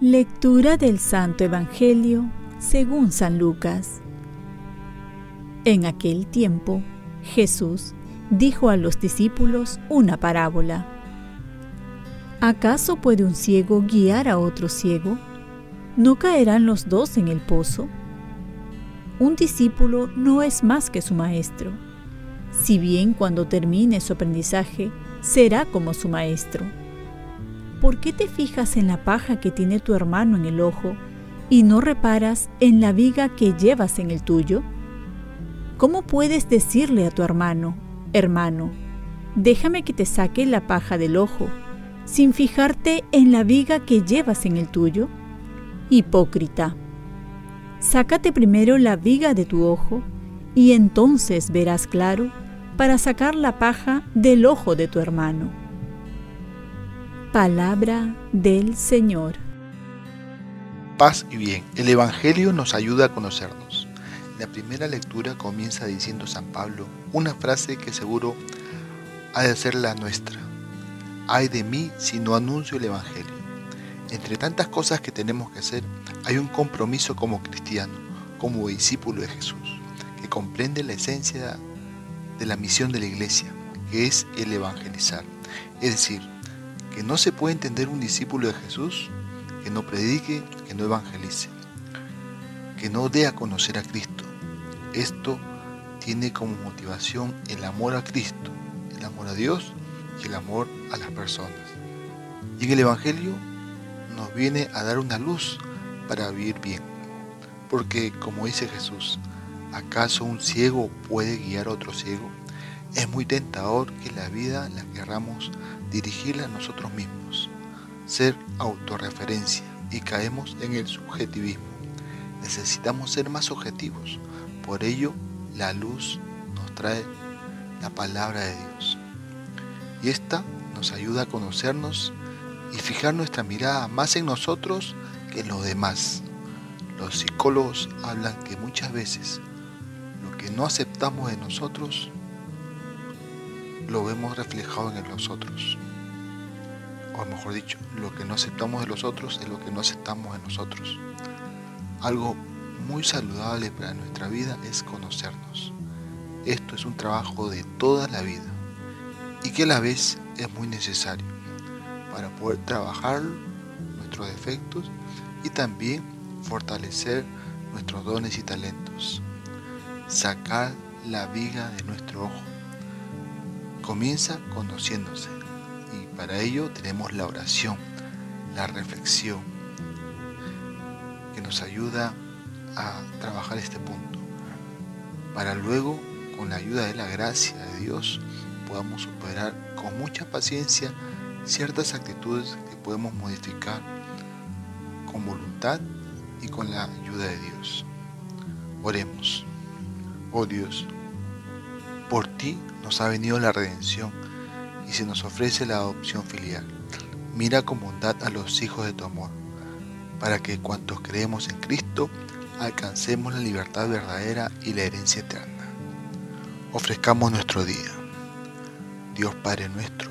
Lectura del Santo Evangelio según San Lucas. En aquel tiempo, Jesús dijo a los discípulos una parábola. ¿Acaso puede un ciego guiar a otro ciego? ¿No caerán los dos en el pozo? Un discípulo no es más que su maestro, si bien cuando termine su aprendizaje será como su maestro. ¿por qué te fijas en la paja que tiene tu hermano en el ojo y no reparas en la viga que llevas en el tuyo? ¿Cómo puedes decirle a tu hermano, hermano, déjame que te saque la paja del ojo, sin fijarte en la viga que llevas en el tuyo? Hipócrita, sácate primero la viga de tu ojo y entonces verás claro para sacar la paja del ojo de tu hermano. Palabra del Señor. Paz y bien. El Evangelio nos ayuda a conocernos. La primera lectura comienza diciendo San Pablo una frase que seguro ha de ser la nuestra. Ay de mí si no anuncio el Evangelio. Entre tantas cosas que tenemos que hacer, hay un compromiso como cristiano, como discípulo de Jesús, que comprende la esencia de la misión de la iglesia, que es el evangelizar. Es decir, que no se puede entender un discípulo de Jesús que no predique, que no evangelice, que no dé a conocer a Cristo. Esto tiene como motivación el amor a Cristo, el amor a Dios y el amor a las personas. Y en el Evangelio nos viene a dar una luz para vivir bien. Porque como dice Jesús, ¿acaso un ciego puede guiar a otro ciego? Es muy tentador que la vida la querramos dirigirla a nosotros mismos, ser autorreferencia y caemos en el subjetivismo. Necesitamos ser más objetivos, por ello la luz nos trae la palabra de Dios. Y esta nos ayuda a conocernos y fijar nuestra mirada más en nosotros que en los demás. Los psicólogos hablan que muchas veces lo que no aceptamos de nosotros lo vemos reflejado en los otros. O mejor dicho, lo que no aceptamos de los otros es lo que no aceptamos en nosotros. Algo muy saludable para nuestra vida es conocernos. Esto es un trabajo de toda la vida y que a la vez es muy necesario para poder trabajar nuestros defectos y también fortalecer nuestros dones y talentos. Sacar la viga de nuestro ojo comienza conociéndose y para ello tenemos la oración, la reflexión, que nos ayuda a trabajar este punto, para luego, con la ayuda de la gracia de Dios, podamos superar con mucha paciencia ciertas actitudes que podemos modificar con voluntad y con la ayuda de Dios. Oremos. Oh Dios, por ti nos ha venido la redención y se nos ofrece la adopción filial. Mira con bondad a los hijos de tu amor, para que cuantos creemos en Cristo alcancemos la libertad verdadera y la herencia eterna. Ofrezcamos nuestro día. Dios Padre nuestro,